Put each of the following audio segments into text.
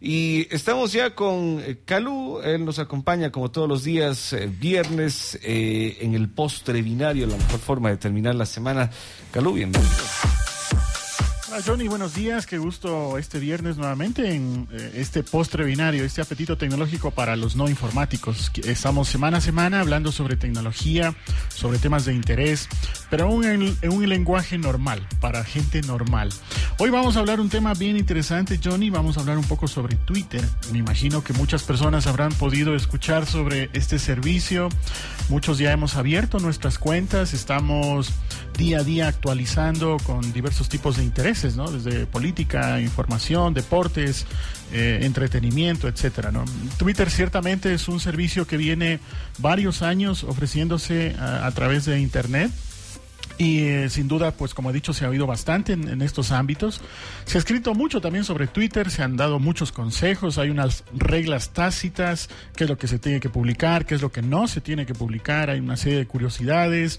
Y estamos ya con eh, Calú, él nos acompaña como todos los días, eh, viernes, eh, en el postre binario, la mejor forma de terminar la semana. Calú, bienvenido. Hola Johnny, buenos días. Qué gusto este viernes nuevamente en eh, este postre binario, este apetito tecnológico para los no informáticos. Estamos semana a semana hablando sobre tecnología, sobre temas de interés, pero aún en, en, un lenguaje normal, para gente normal. Hoy vamos a hablar un tema bien interesante, Johnny. Vamos a hablar un poco sobre Twitter. Me imagino que muchas personas habrán podido escuchar sobre este servicio. Muchos ya hemos abierto nuestras cuentas, estamos día a día actualizando con diversos tipos de intereses, ¿no? Desde política, información, deportes, eh, entretenimiento, etcétera. Twitter ciertamente es un servicio que viene varios años ofreciéndose a, a través de Internet. Y eh, sin duda, pues como he dicho, se ha oído bastante en, en, estos ámbitos. Se ha escrito mucho también sobre Twitter, se han dado muchos consejos, hay unas reglas tácitas, qué es lo que se tiene que publicar, qué es lo que no se tiene que publicar, hay una serie de curiosidades.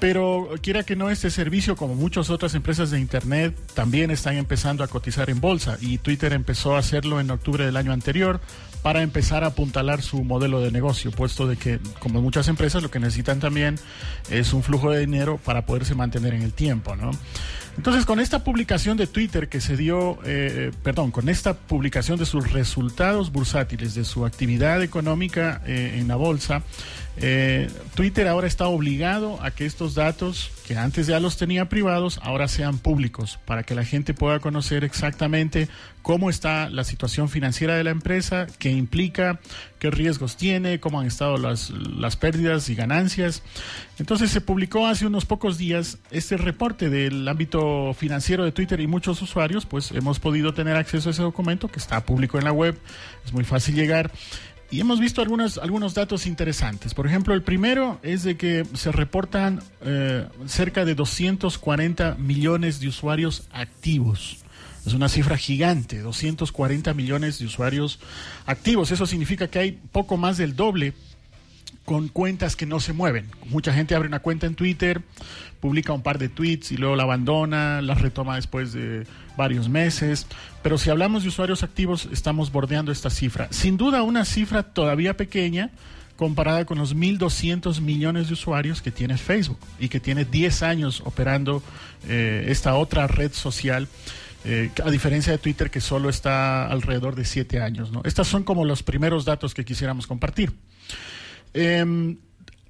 Pero quiera que no, este servicio, como muchas otras empresas de Internet, también están empezando a cotizar en bolsa y Twitter empezó a hacerlo en octubre del año anterior para empezar a apuntalar su modelo de negocio, puesto de que, como muchas empresas, lo que necesitan también es un flujo de dinero para poderse mantener en el tiempo, ¿no? Entonces, con esta publicación de Twitter que se dio, eh, perdón, con esta publicación de sus resultados bursátiles, de su actividad económica eh, en la bolsa, eh, Twitter ahora está obligado a que estos datos, que antes ya los tenía privados, ahora sean públicos, para que la gente pueda conocer exactamente cómo está la situación financiera de la empresa, qué implica, qué riesgos tiene, cómo han estado las, las pérdidas y ganancias. Entonces se publicó hace unos pocos días este reporte del ámbito financiero de Twitter y muchos usuarios pues hemos podido tener acceso a ese documento que está público en la web, es muy fácil llegar. Y hemos visto algunos, algunos datos interesantes. Por ejemplo, el primero es de que se reportan eh, cerca de 240 millones de usuarios activos. Es una cifra gigante, 240 millones de usuarios activos. Eso significa que hay poco más del doble con cuentas que no se mueven. Mucha gente abre una cuenta en Twitter, publica un par de tweets y luego la abandona, la retoma después de varios meses. Pero si hablamos de usuarios activos, estamos bordeando esta cifra. Sin duda una cifra todavía pequeña comparada con los 1.200 millones de usuarios que tiene Facebook y que tiene 10 años operando eh, esta otra red social. Eh, a diferencia de Twitter que solo está alrededor de 7 años. ¿no? Estos son como los primeros datos que quisiéramos compartir. Eh,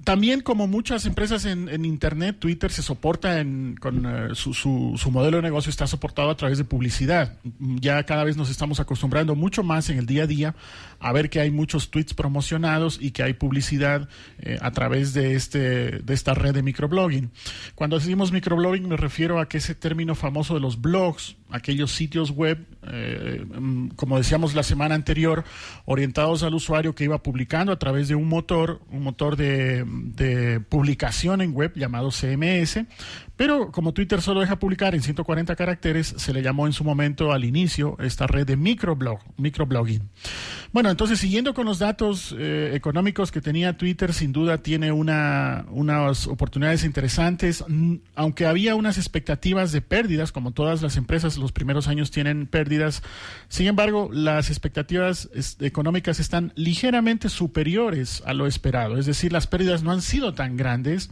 también como muchas empresas en, Internet, Twitter se soporta en, con uh, su, su, su, modelo de negocio está soportado a través de publicidad. Ya cada vez nos estamos acostumbrando mucho más en el día a día a ver que hay muchos tweets promocionados y que hay publicidad eh, a través de, este, de esta red de microblogging. Cuando decimos microblogging me refiero a que ese término famoso de los blogs, aquellos sitios web, eh, como decíamos la semana anterior, orientados al usuario que iba publicando a través de un motor, un motor de de publicación en web llamado CMS, pero como Twitter solo deja publicar en 140 caracteres, se le llamó en su momento al inicio esta red de microblog, microblogging. Bueno, entonces siguiendo con los datos eh, económicos que tenía Twitter, sin duda tiene una, unas oportunidades interesantes, aunque había unas expectativas de pérdidas, como todas las empresas los primeros años tienen pérdidas, sin embargo, las expectativas económicas están ligeramente superiores a lo esperado, es decir, las pérdidas no han sido tan grandes,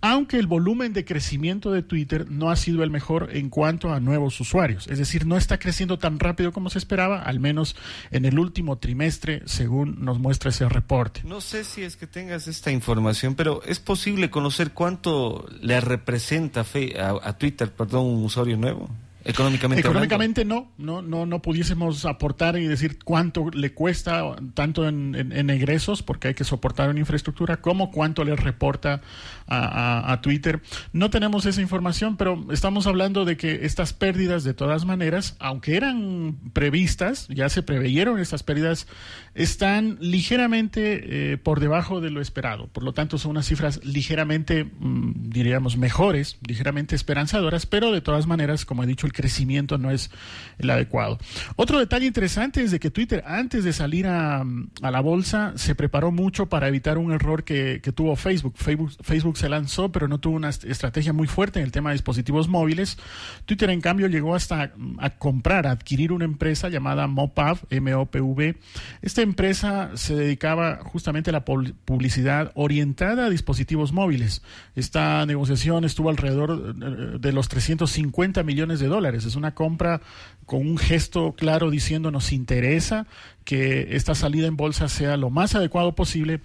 aunque el volumen de crecimiento de Twitter no ha sido el mejor en cuanto a nuevos usuarios. Es decir, no está creciendo tan rápido como se esperaba, al menos en el último trimestre, según nos muestra ese reporte. No sé si es que tengas esta información, pero ¿es posible conocer cuánto le representa a, a Twitter, perdón, un usuario nuevo? Económicamente, Económicamente no, no, no, no pudiésemos aportar y decir cuánto le cuesta tanto en, en, egresos, porque hay que soportar una infraestructura, como cuánto le reporta a, Twitter. No tenemos esa información, pero estamos hablando de que estas pérdidas, de todas maneras, aunque eran previstas, ya se preveyeron estas pérdidas, están ligeramente eh, por debajo de lo esperado. Por lo tanto, son unas cifras ligeramente, mmm, diríamos, mejores, ligeramente esperanzadoras, pero de todas maneras, como he dicho, crecimiento no es el adecuado. Otro detalle interesante es de que Twitter, antes de salir a, la bolsa, se preparó mucho para evitar un error que, tuvo Facebook. Facebook. Se lanzó, pero no tuvo una estrategia muy fuerte en el tema de dispositivos móviles. Twitter, en cambio, llegó hasta a comprar, a adquirir una empresa llamada Mopav, M-O-P-V. Esta empresa se dedicaba justamente a la publicidad orientada a dispositivos móviles. Esta negociación estuvo alrededor eh, de los 350 millones de dólares. Es una compra con un gesto claro diciendo nos interesa que esta salida en bolsa sea lo más adecuado posible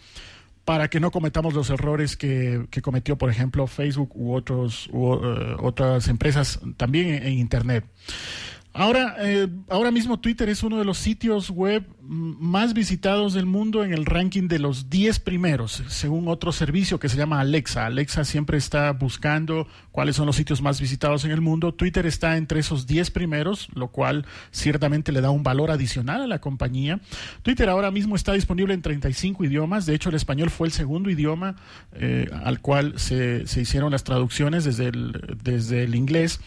para que no cometamos los errores que, cometió, por ejemplo, Facebook u, otros, eh, otras empresas también en Internet. Ahora, eh, ahora mismo Twitter es uno de los sitios web más visitados del mundo en el ranking de los 10 primeros, según otro servicio que se llama Alexa. Alexa siempre está buscando cuáles son los sitios más visitados en el mundo. Twitter está entre esos 10 primeros, lo cual ciertamente le da un valor adicional a la compañía. Twitter ahora mismo está disponible en 35 idiomas. De hecho, el español fue el segundo idioma eh, al cual se, se, hicieron las traducciones desde desde el inglés.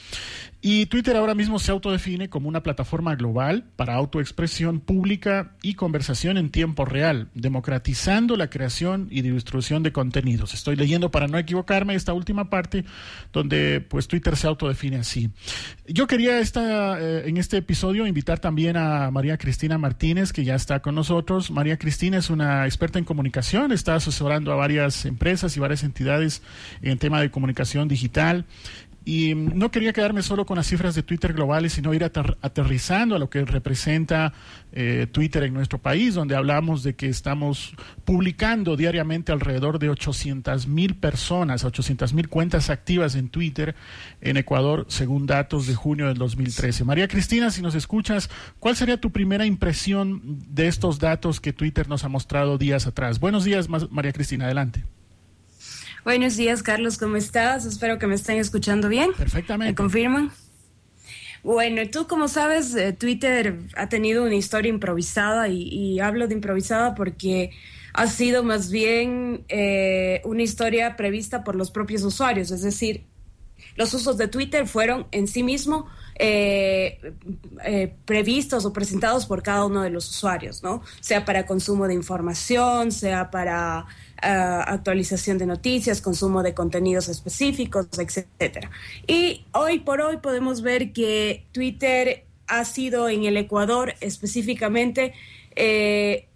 Y Twitter ahora mismo se autodefine como una plataforma global para autoexpresión pública y conversación en tiempo real, democratizando la creación y distribución de contenidos. Estoy leyendo para no equivocarme esta última parte donde pues Twitter se autodefine así. Yo quería esta, eh, en este episodio invitar también a María Cristina Martínez que ya está con nosotros. María Cristina es una experta en comunicación, está asesorando a varias empresas y varias entidades en tema de comunicación digital y no quería quedarme solo con las cifras de Twitter globales, sino ir aterrizando a lo que representa eh, Twitter en nuestro país, donde hablamos de que estamos publicando diariamente alrededor de 800 mil personas, 800 mil cuentas activas en Twitter en Ecuador, según datos de junio del 2013. María Cristina, si nos escuchas, ¿cuál sería tu primera impresión de estos datos que Twitter nos ha mostrado días atrás? Buenos días, María Cristina, adelante. Buenos días, Carlos, ¿cómo estás? Espero que me estén escuchando bien. Perfectamente. ¿Me confirman? Bueno, tú como sabes, eh, Twitter ha tenido una historia improvisada y, hablo de improvisada porque ha sido más bien eh, una historia prevista por los propios usuarios, es decir, los usos de Twitter fueron en sí mismo eh, previstos o presentados por cada uno de los usuarios, ¿no? Sea para consumo de información, sea para actualización de noticias, consumo de contenidos específicos, etcétera. Y hoy por hoy podemos ver que Twitter ha sido en el Ecuador específicamente, eh,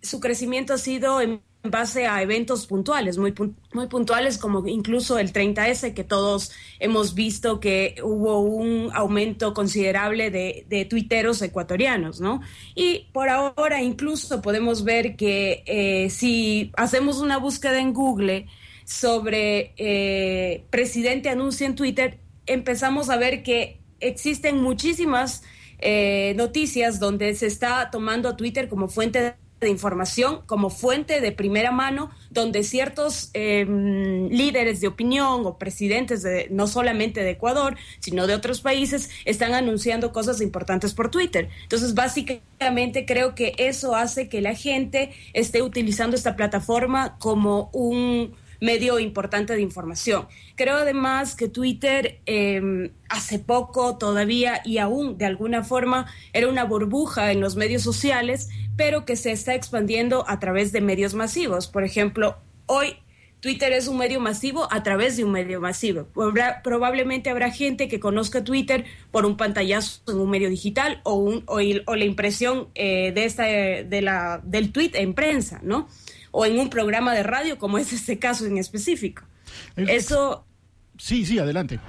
su crecimiento ha sido en en base a eventos puntuales, muy, muy puntuales, como incluso el 30S, que todos hemos visto que hubo un aumento considerable de, de tuiteros ecuatorianos, ¿no? Y por ahora incluso podemos ver que eh, si hacemos una búsqueda en Google sobre eh, presidente anuncia en Twitter, empezamos a ver que existen muchísimas eh, noticias donde se está tomando Twitter como fuente de de información como fuente de primera mano, donde ciertos em, líderes de opinión o presidentes de, no solamente de Ecuador, sino de otros países, están anunciando cosas importantes por Twitter. Entonces, básicamente creo que eso hace que la gente esté utilizando esta plataforma como un medio importante de información. Creo además que Twitter em, hace poco todavía y aún de alguna forma era una burbuja en los medios sociales, pero que se está expandiendo a través de medios masivos. Por ejemplo, hoy Twitter es un medio masivo a través de un medio masivo. probablemente habrá gente que conozca Twitter por un pantallazo en un medio digital o, un, o, la impresión eh, de esta, de la, del tweet en prensa, ¿no? O en un programa de radio, como es este caso en específico. Eso... Sí, sí, adelante.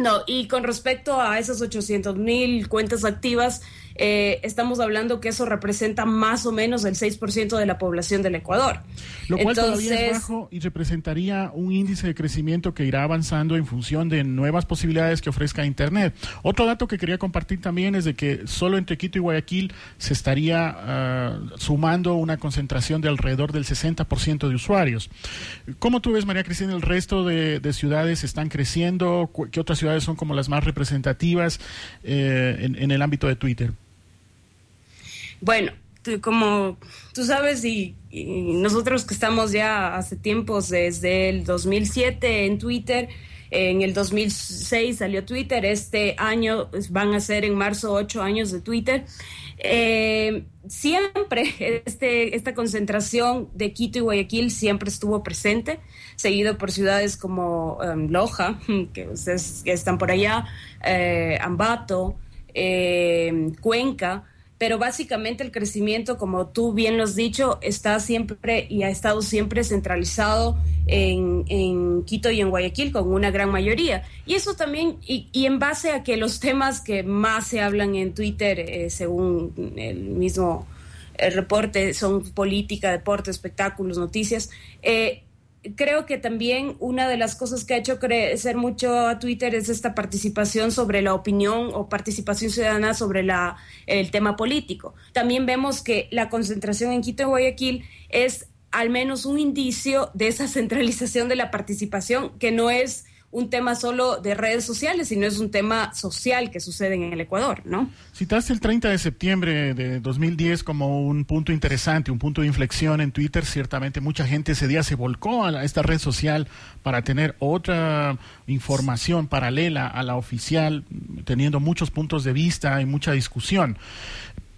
No, y con respecto a esas 800 mil cuentas activas, eh, estamos hablando que eso representa más o menos el 6% de la población del Ecuador. Lo cual todavía es bajo y representaría un índice de crecimiento que irá avanzando en función de nuevas posibilidades que ofrezca Internet. Otro dato que quería compartir también es de que solo entre Quito y Guayaquil se estaría ah, sumando una concentración de alrededor del 60% de usuarios. ¿Cómo tú ves, María Cristina, el resto de, ciudades están creciendo? ¿Qué otras ciudades son como las más representativas eh, en el ámbito de Twitter? Bueno, como tú sabes y, nosotros que estamos ya hace tiempos desde el 2007 en Twitter, En el 2006 salió Twitter, este año pues, van a ser en marzo ocho años de Twitter. Eh, siempre este, esta concentración de Quito y Guayaquil siempre estuvo presente, seguido por ciudades como um, Loja, que ustedes están por allá, eh, Ambato, eh, Cuenca pero básicamente el crecimiento, como tú bien lo has dicho, está siempre y ha estado siempre centralizado en, Quito y en Guayaquil con una gran mayoría. Y eso también, y, en base a que los temas que más se hablan en Twitter, eh, según el mismo el reporte, son política, deporte, espectáculos, noticias, eh, creo que también una de las cosas que ha hecho crecer mucho a Twitter es esta participación sobre la opinión o participación ciudadana sobre la, el tema político. También vemos que la concentración en Quito y Guayaquil es al menos un indicio de esa centralización de la participación que no es un tema solo de redes sociales, sino es un tema social que sucede en el Ecuador, ¿no? Citaste el 30 de septiembre de 2010 como un punto interesante, un punto de inflexión en Twitter. Ciertamente mucha gente ese día se volcó a esta red social para tener otra información paralela a la oficial, teniendo muchos puntos de vista y mucha discusión.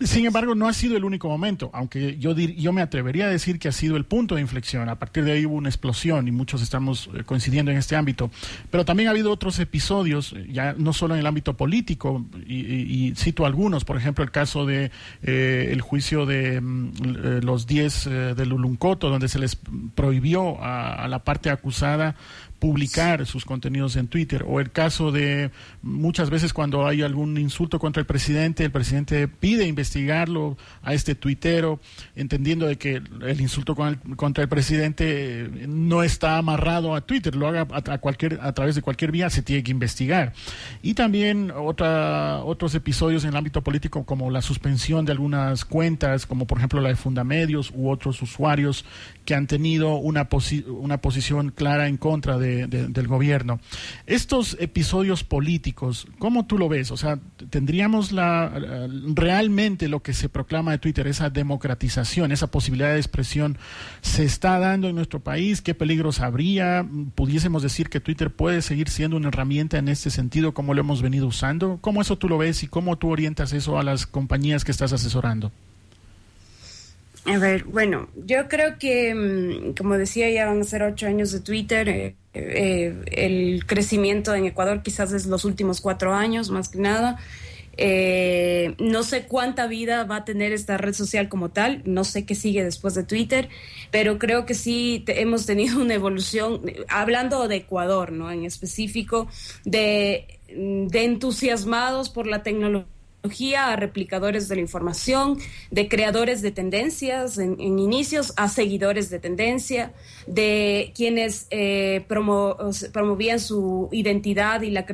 Sin embargo, no ha sido el único momento, aunque yo, yo me atrevería a decir que ha sido el punto de inflexión. A partir de ahí hubo una explosión y muchos estamos eh, coincidiendo en este ámbito. Pero también ha habido otros episodios, eh, ya no solo en el ámbito político, y, cito algunos, por ejemplo, el caso de eh, el juicio de mm, los 10 de Luluncoto, donde se les prohibió a la parte acusada publicar sus contenidos en Twitter. O el caso de muchas veces cuando hay algún insulto contra el presidente, el presidente pide investigarlo a este tuitero, entendiendo de que el insulto contra el presidente no está amarrado a Twitter, lo haga a, cualquier, a través de cualquier vía, se tiene que investigar. Y también otra, otros episodios en el ámbito político como la suspensión de algunas cuentas, como por ejemplo la de Fundamedios u otros usuarios que han tenido una, una posición clara en contra de, del gobierno. Estos episodios políticos, ¿cómo tú lo ves? O sea, ¿tendríamos la, realmente lo que se proclama de Twitter, esa democratización, esa posibilidad de expresión, se está dando en nuestro país? ¿Qué peligros habría? ¿Pudiésemos decir que Twitter puede seguir siendo una herramienta en este sentido como lo hemos venido usando? ¿Cómo eso tú lo ves y cómo tú orientas eso a las compañías que estás asesorando? A ver, bueno, yo creo que, mm, como decía, ya van a ser ocho años de Twitter. Eh, eh, el crecimiento en Ecuador quizás es los últimos cuatro años, más que nada. Eh, no sé cuánta vida va a tener esta red social como tal, no sé qué sigue después de Twitter, pero creo que sí hemos tenido una evolución, hablando de Ecuador, ¿no? En específico, de, de entusiasmados por la tecnología a replicadores de la información, de creadores de tendencias en, inicios a seguidores de tendencia, de quienes eh, promovían su identidad y la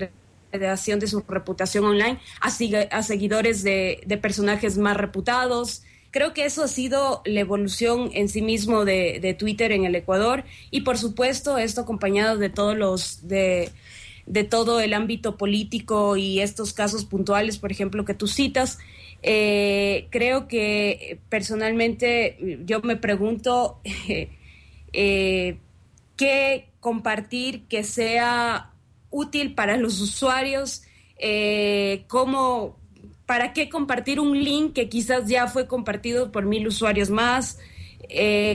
creación de su reputación online a, a seguidores de, personajes más reputados. Creo que eso ha sido la evolución en sí mismo de, de Twitter en el Ecuador y por supuesto esto acompañado de todos los de de todo el ámbito político y estos casos puntuales, por ejemplo, que tú citas. Eh, creo que personalmente yo me pregunto eh, qué compartir que sea útil para los usuarios, eh, cómo, para qué compartir un link que quizás ya fue compartido por mil usuarios más,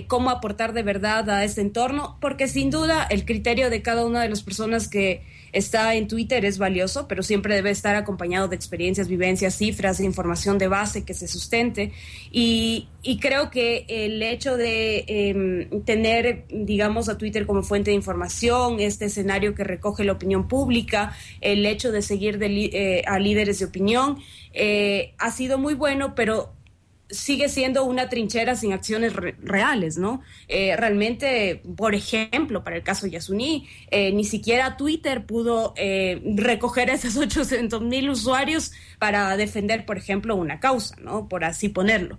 cómo aportar de verdad a ese entorno, porque sin duda el criterio de cada una de las personas que está en Twitter es valioso, pero siempre debe estar acompañado de experiencias, vivencias, cifras, información de base que se sustente. Y, creo que el hecho de em, tener, digamos, a Twitter como fuente de información, este escenario que recoge la opinión pública, el hecho de seguir eh, a líderes de opinión, eh, ha sido muy bueno, pero sigue siendo una trinchera sin acciones reales, ¿no? Eh, realmente, por ejemplo, para el caso Yasuní, eh, ni siquiera Twitter pudo eh, recoger a esos 800 mil usuarios para defender, por ejemplo, una causa, ¿no? Por así ponerlo.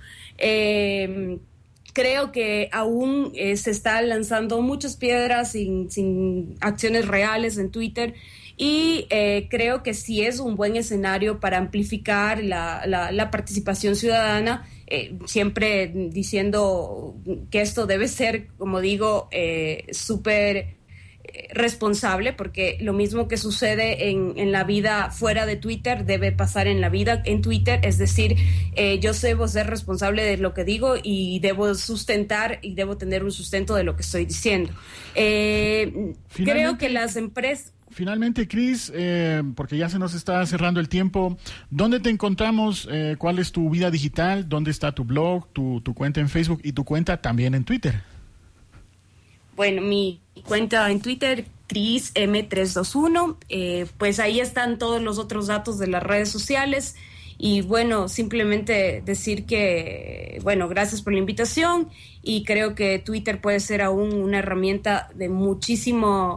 creo que aún se están lanzando muchas piedras sin, acciones reales en Twitter y creo que sí es un buen escenario para amplificar la participación ciudadana eh, siempre diciendo que esto debe ser, como digo, eh, súper responsable, porque lo mismo que sucede en, en, la vida fuera de Twitter debe pasar en la vida en Twitter, es decir, eh, yo debo ser responsable de lo que digo y debo sustentar y debo tener un sustento de lo que estoy diciendo. Eh, creo que las empresas... Finalmente, Cris, eh, porque ya se nos está cerrando el tiempo, ¿dónde te encontramos? Eh, ¿Cuál es tu vida digital? ¿Dónde está tu blog, tu, tu cuenta en Facebook y tu cuenta también en Twitter? Bueno, mi cuenta en Twitter, CrisM321, eh, pues ahí están todos los otros datos de las redes sociales. Y bueno, simplemente decir que, bueno, gracias por la invitación y creo que Twitter puede ser aún una herramienta de muchísimo